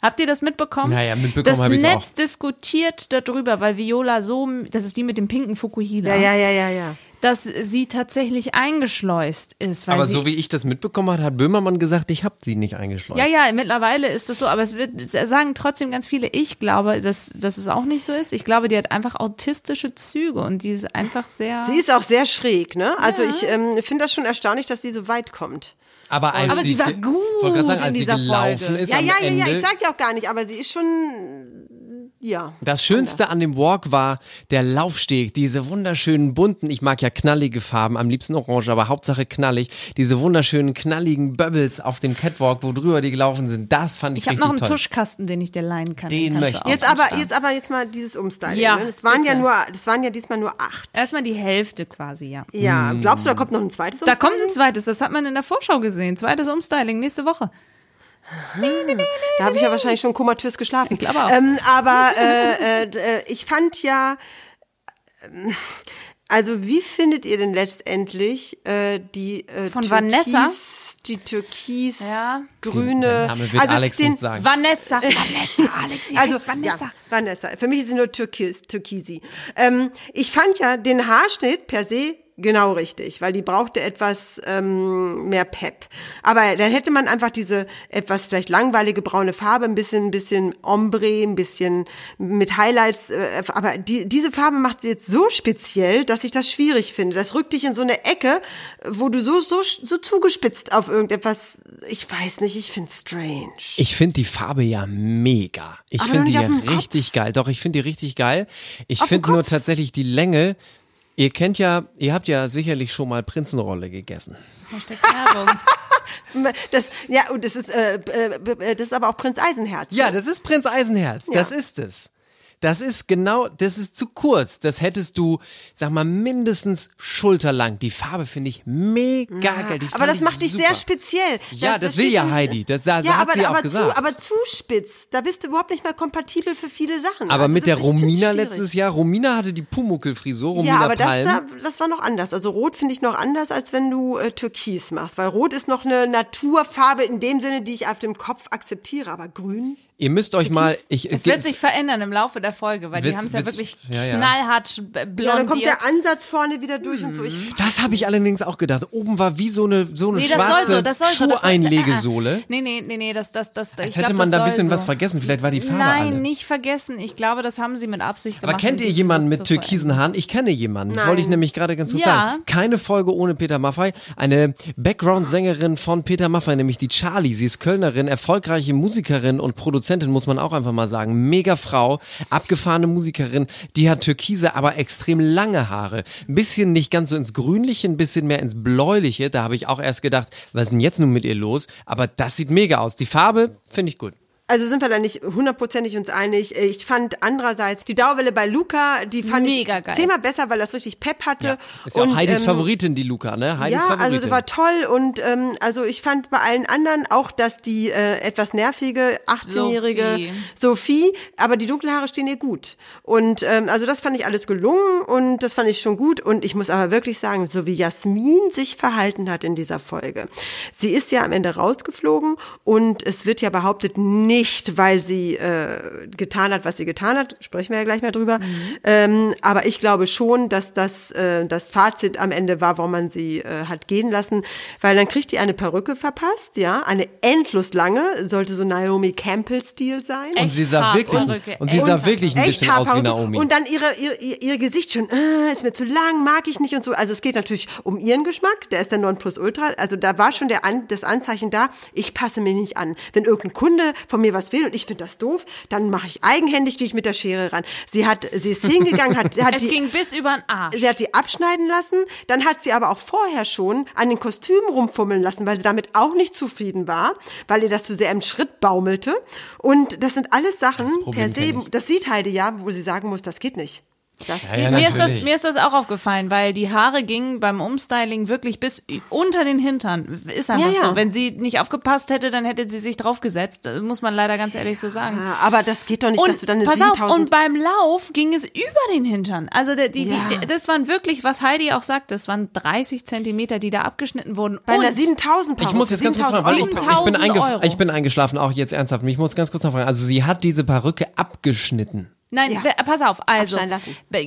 Habt ihr das mitbekommen? Naja, mitbekommen Das hab ich's Netz auch. diskutiert darüber, weil Viola so, das ist die mit dem pinken Fukuhila, Ja, ja, ja, ja, ja. Dass sie tatsächlich eingeschleust ist. Weil Aber sie, so wie ich das mitbekommen habe, hat Böhmermann gesagt, ich habe sie nicht eingeschleust. ja, ja, mittlerweile ist das so, aber es wird, sagen trotzdem ganz viele, ich glaube, dass, dass es auch nicht so ist. Ich glaube, die hat einfach autistische Züge und die ist einfach sehr. Sie ist auch sehr schräg, ne? Also ich ähm, finde das schon erstaunlich, dass sie so weit kommt. Aber als Aber sie war ge- gut sagen, in als sie dieser gelaufen Folge. ist Ja, ja, ja, ja, ich sag ja auch gar nicht, aber sie ist schon, ja. Das Schönste an dem Walk war der Laufsteg, diese wunderschönen bunten, ich mag ja knallige Farben, am liebsten orange, aber Hauptsache knallig, diese wunderschönen knalligen Bubbles auf dem Catwalk, wo drüber die gelaufen sind, das fand ich, ich habe richtig noch einen toll. Tuschkasten, den ich dir leihen kann. Den du möchte ich. Jetzt aber, jetzt aber jetzt mal dieses Umstyling. Ja, ne? Das waren ja nur, das waren ja diesmal nur acht. Erstmal die Hälfte quasi, ja. Ja, glaubst du, da kommt noch ein zweites Da kommt Umstyling? ein zweites, das hat man in der Vorschau gesehen. Zweites Umstyling nächste Woche. Da habe ich ja wahrscheinlich schon komatös geschlafen. Ich glaube auch. Ähm, aber äh, äh, äh, ich fand ja, ähm, also wie findet ihr denn letztendlich äh, die äh, Von Türkis, Vanessa? die türkis Ja. grüne, Der Name wird Alex den, nicht sagen. Vanessa. Vanessa, Alex, sie <laughs> Also Vanessa. Ja, Vanessa. Für mich ist sie nur Türkis, Türkisi. Ähm, ich fand ja den Haarschnitt per se genau richtig, weil die brauchte etwas ähm, mehr Pep. Aber dann hätte man einfach diese etwas vielleicht langweilige braune Farbe, ein bisschen, ein bisschen Ombre, ein bisschen mit Highlights. Äh, aber die, diese Farbe macht sie jetzt so speziell, dass ich das schwierig finde. Das rückt dich in so eine Ecke, wo du so so so zugespitzt auf irgendetwas. Ich weiß nicht. Ich finde strange. Ich finde die Farbe ja mega. Ich finde die ja dem Kopf. richtig geil. Doch, ich finde die richtig geil. Ich finde nur tatsächlich die Länge. Ihr kennt ja, ihr habt ja sicherlich schon mal Prinzenrolle gegessen. Hashtag Werbung. <laughs> Das, ja, und das ist, äh, äh, äh, das ist aber auch Prinz Eisenherz. Ja, das ist Prinz Eisenherz. Das ist es. Das ist genau, das ist zu kurz. Das hättest du, sag mal, mindestens schulterlang. Die Farbe finde ich mega geil. Die aber das macht dich super. sehr speziell. Ja, das steht will ja Heidi. Das sa- ja, hat aber, sie auch aber gesagt. Zu, aber zu spitz. Da bist du überhaupt nicht mehr kompatibel für viele Sachen. Aber Also mit das- der Romina schwierig. letztes Jahr, Romina hatte die Pumuckelfrisur, Romina Ja, aber das, Palm. da- das war noch anders. Also Rot finde ich noch anders, als wenn du äh, Türkis machst. Weil Rot ist noch eine Naturfarbe in dem Sinne, die ich auf dem Kopf akzeptiere. Aber Grün? Ihr müsst euch mal, ich, Es wird sich verändern im Laufe der Folge, weil die Wird's- haben es ja wirklich ja, ja. knallhart blondiert. Ja, dann kommt der Ansatz vorne wieder durch und so. Ich, Das habe ich allerdings auch gedacht. Oben war wie so eine, so eine Nee, das schwarze soll so, das soll so. Das soll, Schuheinlegesohle. Äh, äh. Nee, nee, nee, nee, das, das, das, Als ich hätte glaub, man das da ein bisschen so. was vergessen. Vielleicht war die Farbe Nein, alle. nicht vergessen. Ich glaube, das haben sie mit Absicht gemacht. Aber kennt ihr jemanden mit türkisen Haaren? Ich kenne jemanden. Das Nein. wollte ich nämlich gerade ganz kurz Ja. sagen. Keine Folge ohne Peter Maffay. Eine Background-Sängerin von Peter Maffay, nämlich die Charlie. Sie ist Kölnerin, erfolgreiche Musikerin und Produzentin, muss man auch einfach mal sagen. Mega Frau, abgefahrene Musikerin. Die hat türkise, aber extrem lange Haare. Ein bisschen nicht ganz so ins Grünliche, ein bisschen mehr ins Bläuliche. Da habe ich auch erst gedacht, was ist denn jetzt nun mit ihr los? Aber das sieht mega aus. Die Farbe finde ich gut. Also sind wir da nicht hundertprozentig uns einig. Ich fand andererseits die Dauerwelle bei Luca, die fand Mega ich geil. zehnmal besser, weil das richtig Pep hatte. Ja. Ist ja auch Und, Heidis ähm, Favoritin, die Luca, ne? Heidis ja, Favoritin. also das war toll und ähm, also ich fand bei allen anderen auch, dass die äh, etwas nervige 18-jährige Sophie. Sophie. aber die dunklen Haare stehen ihr gut und ähm, also das fand ich alles gelungen und das fand ich schon gut und ich muss aber wirklich sagen, so wie Jasmin sich verhalten hat in dieser Folge. Sie ist ja am Ende rausgeflogen und es wird ja behauptet, nicht weil sie äh, getan hat, was sie getan hat, sprechen wir ja gleich mal drüber, ähm, aber ich glaube schon, dass das äh, das Fazit am Ende war, warum man sie äh, hat gehen lassen, weil dann kriegt die eine Perücke verpasst, ja, eine endlos lange, sollte so Naomi Campbell-Stil sein. und sie sah wirklich, und sie echt sah wirklich ein bisschen aus wie. Naomi. Und dann ihre, ihr, ihr, ihr Gesicht schon, äh, ist mir zu lang, mag ich nicht und so. Also es geht natürlich um ihren Geschmack, der ist der Nonplusultra. Also da war schon der an, das Anzeichen da, ich passe mich nicht an. Wenn irgendein Kunde von mir was will und ich finde das doof, dann mache ich eigenhändig, gehe ich mit der Schere ran. Sie hat, sie ist hingegangen, hat, sie hat <laughs> Es die, ging bis über den Arsch. Sie hat die abschneiden lassen, dann hat sie aber auch vorher schon an den Kostümen rumfummeln lassen, weil sie damit auch nicht zufrieden war, weil ihr das zu sehr im Schritt baumelte. Und das sind alles Sachen Das per se, das sieht Heidi ja, wo sie sagen muss, das geht nicht. Das Ja. Mir ist, das, mir ist das auch aufgefallen, weil die Haare gingen beim Umstyling wirklich bis unter den Hintern. Ist einfach Ja, ja. so. Wenn sie nicht aufgepasst hätte, dann hätte sie sich draufgesetzt. Das muss man leider ganz ehrlich so sagen. Aber das geht doch nicht, dass Und du dann eine pass auf, 7000 und beim Lauf ging es über den Hintern. Also die, Ja. die, das waren wirklich, was Heidi auch sagt, das waren 30 Zentimeter, die da abgeschnitten wurden. bei und einer 7000 Ich muss jetzt ganz kurz fragen, weil ich, ich, bin 7000 eingef Euro. ich bin eingeschlafen, auch jetzt ernsthaft. Ich muss ganz kurz noch fragen. Also sie hat diese Perücke abgeschnitten. Nein, Ja. wer- pass auf, also.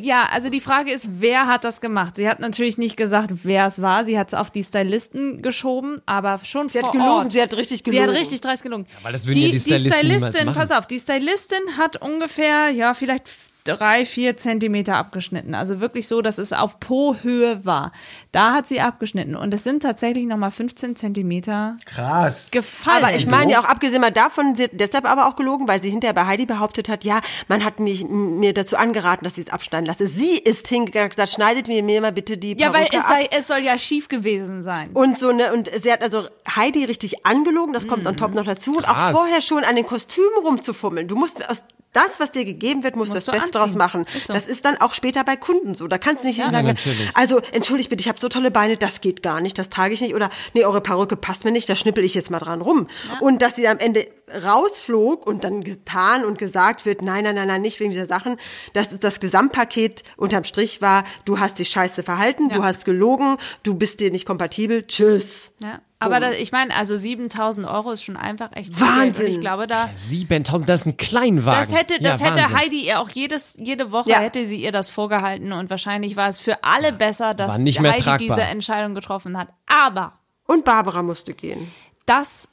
Ja, also die Frage ist, wer hat das gemacht? Sie hat natürlich nicht gesagt, wer es war. Sie hat es auf die Stylisten geschoben, aber schon Sie vor hat gelogen, Ort. sie hat richtig Sie gelogen. hat richtig dreist gelogen. weil das würden ja die Stylisten niemals machen. pass auf, die Stylistin hat ungefähr, ja, vielleicht drei, vier Zentimeter abgeschnitten. Also wirklich so, dass es auf Po-Höhe war. Da hat sie abgeschnitten. Und es sind tatsächlich nochmal 15 Zentimeter Krass. gefallen. Aber ich meine ja auch abgesehen mal davon, sie hat deshalb aber auch gelogen, weil sie hinterher bei Heidi behauptet hat, ja, man hat mich, mir dazu angeraten, dass ich es abschneiden lasse. Sie ist hingegangen und gesagt, schneidet mir, mir mal bitte die ja, weil Perücke es, ab. sei, es soll ja schief gewesen sein. Und so ne und sie hat also Heidi richtig angelogen, das kommt on top noch dazu und auch Krass. vorher schon an den Kostümen rumzufummeln. Du musst aus das, was dir gegeben wird, musst, Musst du du das Beste anziehen. draus machen. Ist so. Das ist dann auch später bei Kunden so. Da kannst du nicht sagen, natürlich. also entschuldigt bitte, ich habe so tolle Beine, das geht gar nicht, das trage ich nicht oder nee, eure Perücke passt mir nicht, da schnippel ich jetzt mal dran rum. Und dass sie am Ende rausflog und dann getan und gesagt wird, nein, nein, nein, nein, nicht wegen dieser Sachen, dass das Gesamtpaket unterm Strich war, du hast dich scheiße verhalten, du hast gelogen, du bist dir nicht kompatibel, tschüss. Ja. Aber da, ich meine, also 7000 Euro ist schon einfach echt viel Wahnsinn. Ich glaube, da. 7000, das ist ein Kleinwagen. Das hätte, das ja, hätte Wahnsinn. Heidi ihr auch jedes, jede Woche Ja. hätte sie ihr das vorgehalten und wahrscheinlich war es für alle besser, dass War nicht mehr Heidi tragbar. diese Entscheidung getroffen hat. Aber Und Barbara musste gehen. das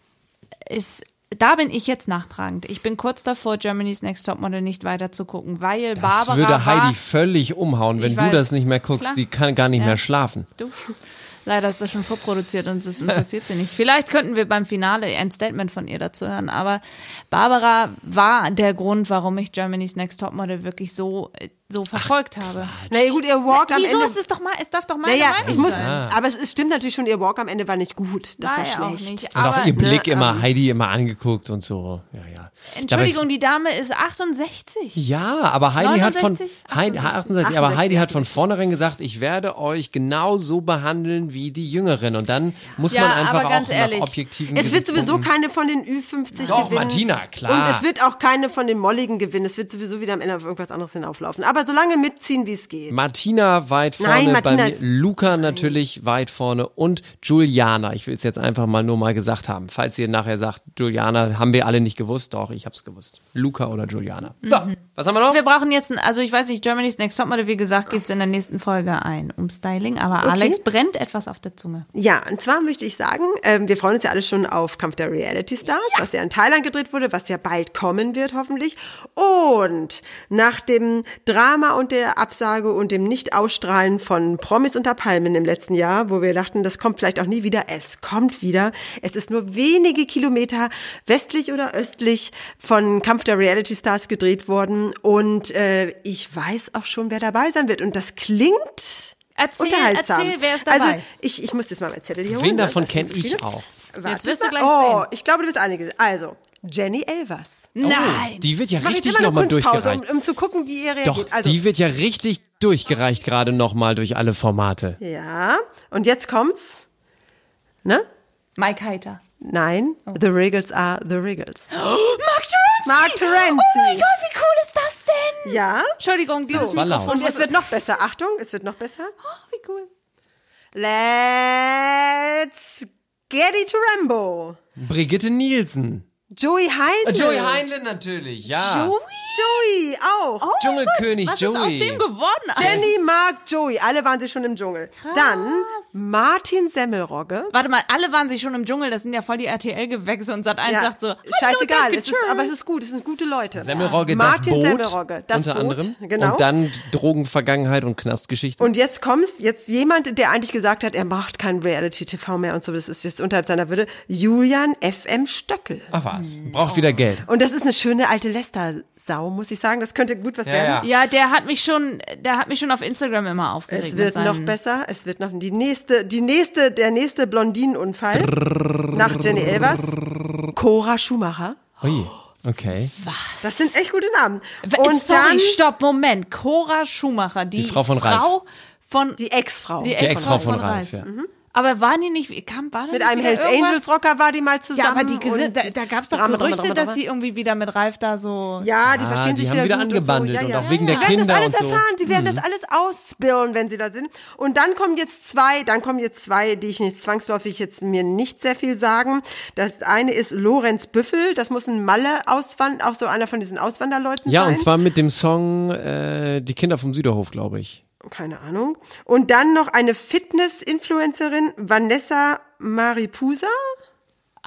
ist, da bin ich jetzt nachtragend. Ich bin kurz davor, Germany's Next Topmodel nicht weiter zu gucken, weil Das Barbara würde Heidi war, völlig umhauen, wenn du weiß. das nicht mehr guckst. Klar. Die kann gar nicht Ja. mehr schlafen. Du. Leider ist das schon vorproduziert und es interessiert sie nicht. Vielleicht könnten wir beim Finale ein Statement von ihr dazu hören, aber Barbara war der Grund, warum ich Germany's Next Topmodel wirklich so, äh, so verfolgt habe. Na ja, gut, ihr Walk am Wieso Ende. ist es doch mal, es darf doch meine naja, Meinung ich muss, sein. aber es ist, stimmt natürlich schon, ihr Walk am Ende war nicht gut. Das War war ja auch schlecht. nicht. Und Aber auch ihr Blick ne, immer, ähm, Heidi immer angeguckt und so. Ja, ja. Entschuldigung, Dabei- die Dame ist 68. Ja, aber Heidi hat von 69? Heidi, 68, 68, aber 68, Heidi hat von vornherein gesagt, ich werde euch genau so behandeln wie die Jüngeren und dann muss Ja, man einfach aber ganz auch ehrlich, nach objektiven Es wird sowieso keine von den Ü50 Doch, gewinnen. Martina, klar. Und es wird auch keine von den Molligen gewinnen. Es wird sowieso wieder am Ende auf irgendwas anderes hinauflaufen. Aber solange mitziehen, wie es geht. Martina weit vorne, Nein, Martina bei mir, Luca natürlich weit vorne und Juliana. Ich will es jetzt einfach mal nur mal gesagt haben. Falls ihr nachher sagt, Juliana, haben wir alle nicht gewusst. Doch, ich hab's gewusst. Luca oder Juliana. So, was haben wir noch? Wir brauchen jetzt, ein, also ich weiß nicht, Germany's Next Topmodel, wie gesagt, gibt's in der nächsten Folge ein Umstyling, aber Alex brennt etwas auf der Zunge. Ja, und zwar möchte ich sagen, ähm, wir freuen uns ja alle schon auf Kampf der Reality Stars, was ja in Thailand gedreht wurde, was ja bald kommen wird, hoffentlich. Und nach dem Drama und der Absage und dem Nicht-Ausstrahlen von Promis unter Palmen im letzten Jahr, wo wir dachten, das kommt vielleicht auch nie wieder, es kommt wieder. Es ist nur wenige Kilometer westlich oder östlich von Kampf der Reality Stars gedreht worden. Und äh, ich weiß auch schon, wer dabei sein wird. Und das klingt Erzähl, unterhaltsam. erzähl, wer ist dabei? Also, ich, ich muss jetzt mal meinen Zettel hier holen. Wen davon Das kenne ich auch? Warte Jetzt wirst du gleich Oh, sehen. ich glaube, du wirst einige. Also, Jenny Elvers. Nein. Die wird ja Mach richtig nochmal Kunstpause, durchgereicht. um, um zu gucken, wie ihr Doch, reagiert. Also, die wird ja richtig durchgereicht gerade nochmal durch alle Formate. ja, und jetzt kommt's. Ne? Mike Heiter. Nein, The Riggles are The Riggles. <gasps> Mark Terenzi. Mark Terenzi. Oh mein Gott, wie cool ist das denn? Ja. Entschuldigung, dieses war laut. Mikrofon. Und es wird noch besser. Achtung, es wird noch besser. Oh, wie cool. Let's get it to Rambo. Brigitte Nielsen. Joey Heinle. Äh, Joey Heinle natürlich, ja. Joey auch. Dschungelkönig Was Joey. ist aus dem geworden? Jenny, Mark, Joey. Alle waren sie schon im Dschungel. Dann Martin Semmelrogge. Warte mal, alle waren sich schon im Dschungel, das sind ja voll die RTL-Gewächse und Sat1 Ja, sagt so, scheißegal, es ist, aber es ist gut, es sind gute Leute. Semmelrogge, Martin das Boot, Semmelrogge, das unter Boot, anderem. genau. Und dann Drogenvergangenheit und Knastgeschichte. Und jetzt kommst, jetzt jemand, der eigentlich gesagt hat, er macht kein Reality-TV mehr und so, das ist jetzt unterhalb seiner Würde, Julian F.M. Stöckel. Ach was, braucht wieder Geld. Und das ist eine schöne alte Lester-Sau, muss ich sagen. Das könnte gut was Ja, werden. Ja, der hat mich schon, der hat mich schon auf Instagram immer aufgeregt. Es wird noch besser. Es wird noch die nächste, die nächste, der nächste Blondinenunfall nach Jenny Elvers. Cora Schumacher. Ui, okay. Das sind echt gute Namen. Und Sorry, dann stopp, Moment. Cora Schumacher, die, Die Frau von Ralf. Frau von die Ex-Frau. die Ex-Frau Ex-Frau von von Ralf, Ralf. ja. Mhm. Aber waren die nicht, kam, war Mit einem Hells? Angels Rocker war die mal zusammen. Ja, aber die und da, da gab es doch Gerüchte, Drama, dass sie irgendwie wieder mit Ralf da so. Ja, die Ah, verstehen die sich haben wieder, wieder angebandelt und, so. ja, und ja. auch wegen der wir werden Kinder das alles und so. Mhm. erfahren, sie werden das alles ausspillen, wenn sie da sind. Und dann kommen jetzt zwei, dann kommen jetzt zwei, die ich nicht zwangsläufig jetzt mir nicht sehr viel sagen. Das eine ist Lorenz Büffel, das muss ein Malle auswand, auch so einer von diesen Auswanderleuten Ja, sein. und zwar mit dem Song äh, Die Kinder vom Süderhof, glaube ich. Keine Ahnung. Und dann noch eine Fitness-Influencerin, Vanessa Maripusa.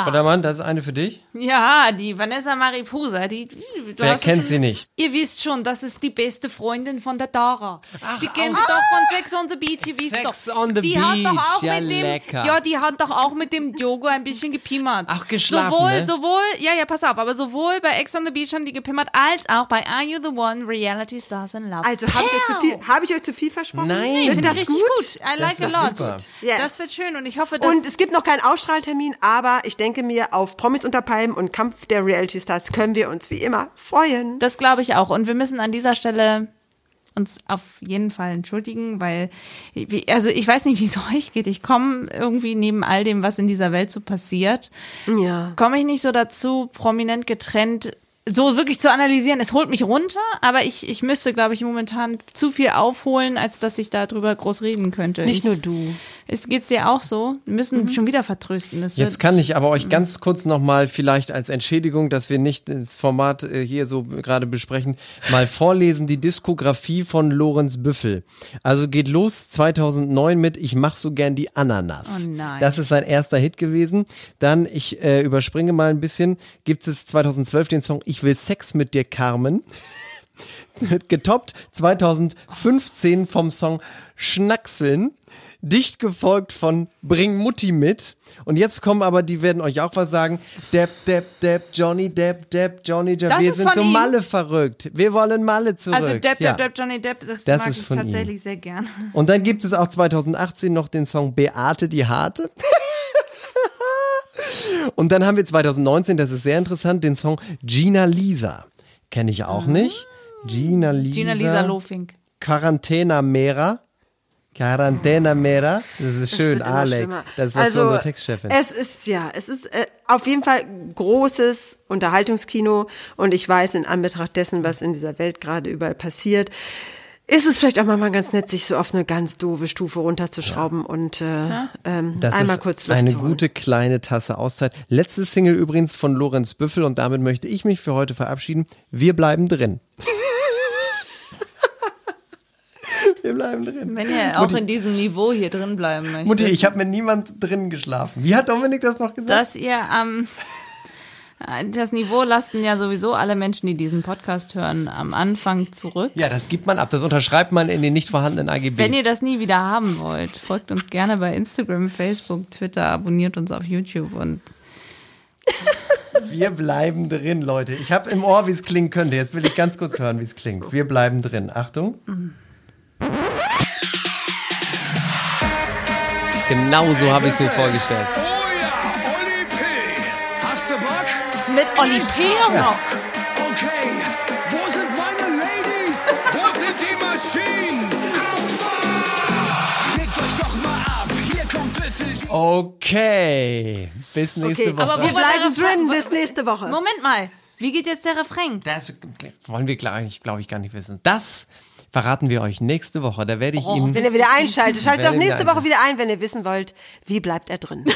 Oder Mann, das ist eine für dich? Ja, die Vanessa Mariposa, die. Wer hast kennt schon, sie nicht? Ihr wisst schon, das ist die beste Freundin von der Dara. die kennt doch von Sex on the Beach, ihr wisst Sex doch. on the die hat doch Beach, auch ja, mit dem, lecker. ja, die hat doch auch mit dem Diogo ein bisschen gepimmert. Ach, geschlafen, Sowohl, ne? sowohl, ja, ja, pass auf, aber sowohl bei Ex on the Beach haben die gepimmert, als auch bei Are You the One Reality Stars in Love. Also habe ich, euch zu viel- hab ich euch zu viel versprochen? Nein. Nee, finde das ich richtig gut. I like Das a ist lot. super. Yes. Das wird schön und ich hoffe, dass. Und es gibt noch keinen Ausstrahltermin, aber ich denke mir, auf Promis unter Palmen und Kampf der Reality Stars können wir uns wie immer freuen. Das glaube ich auch. Und wir müssen an dieser Stelle uns auf jeden Fall entschuldigen, weil, also ich weiß nicht, wie es <laughs> euch geht. Ich komme irgendwie neben all dem, was in dieser Welt so passiert, Ja. komme ich nicht so dazu, prominent getrennt so wirklich zu analysieren. Es holt mich runter, aber ich, ich müsste, glaube ich, momentan zu viel aufholen, als dass ich darüber groß reden könnte. Nicht ich, nur du. Es geht's dir auch so? Wir müssen schon wieder vertrösten. Es Jetzt kann ich aber euch ganz kurz nochmal vielleicht als Entschädigung, dass wir nicht das Format äh, hier so gerade besprechen, mal vorlesen die Diskografie von Lorenz Büffel. Also geht los 2009 mit Ich mach so gern die Ananas. Oh nein. Das ist sein erster Hit gewesen. Dann, ich äh, überspringe mal ein bisschen, gibt es 2012 den Song Ich will Sex mit dir, Carmen. <laughs> Getoppt 2015 vom Song Schnackseln. Dicht gefolgt von Bring Mutti mit. Und jetzt kommen aber, die werden euch auch was sagen. Depp, Depp, Depp, Johnny Depp, Depp, Johnny Depp. Das Wir sind so ihm? Malle verrückt. Wir wollen Malle zurück. Also Depp, ja. Depp, Depp, Johnny Depp, das, Das mag ist ich von ihm. tatsächlich sehr gern. Und dann gibt es auch 2018 noch den Song Beate die Harte. <laughs> Und dann haben wir 2019, das ist sehr interessant, den Song Gina Lisa. Kenne ich auch nicht. Gina Lisa. Gina Lisa Lofink. Quarantäna Mera. Quarantäna Mera. Das ist schön, immer Alex. schlimmer. Das ist was also, für unsere Textchefin. Es ist, ja, es ist äh, auf jeden Fall großes Unterhaltungskino und ich weiß, in Anbetracht dessen, was in dieser Welt gerade überall passiert, ist es vielleicht auch mal ganz nett, sich so auf eine ganz doofe Stufe runterzuschrauben und äh, ähm, Das einmal ist kurz Luft eine zu holen. gute kleine Tasse Auszeit. Letzte Single übrigens von Lorenz Büffel und damit möchte ich mich für heute verabschieden. Wir bleiben drin. <laughs> Wir bleiben drin. Wenn ihr auch in diesem Niveau hier drin bleiben möchtet. Mutti, ich habe mit niemand drin geschlafen. Wie hat Dominik das noch gesagt? dass ihr am das Niveau lasten ja sowieso alle Menschen, die diesen Podcast hören, am Anfang zurück. ja, das gibt man ab. Das unterschreibt man in den nicht vorhandenen AGBs. Wenn ihr das nie wieder haben wollt, folgt uns gerne bei Instagram, Facebook, Twitter, abonniert uns auf YouTube und Wir bleiben drin, Leute. Ich habe im Ohr, wie es klingen könnte. Jetzt will ich ganz kurz hören, wie es klingt. Wir bleiben drin. Achtung. Genau so habe ich es mir vorgestellt. Mit Oli P. noch. Okay, wo sind meine Ladies? Wo sind die Maschinen? Legt euch doch mal ab, hier kommt Büffel. Okay. Bis nächste Okay, Woche. aber Wir bleiben drin bis nächste Woche. Moment mal. Wie geht jetzt der Refrain? Das wollen wir, glaube ich, glaub ich, gar nicht wissen. Das verraten wir euch nächste Woche. Da werde ich Ihnen. Wenn ihr wieder einschaltet, schaltet auch nächste wieder Woche wieder ein, wenn ihr wissen wollt, wie bleibt er drin. <laughs>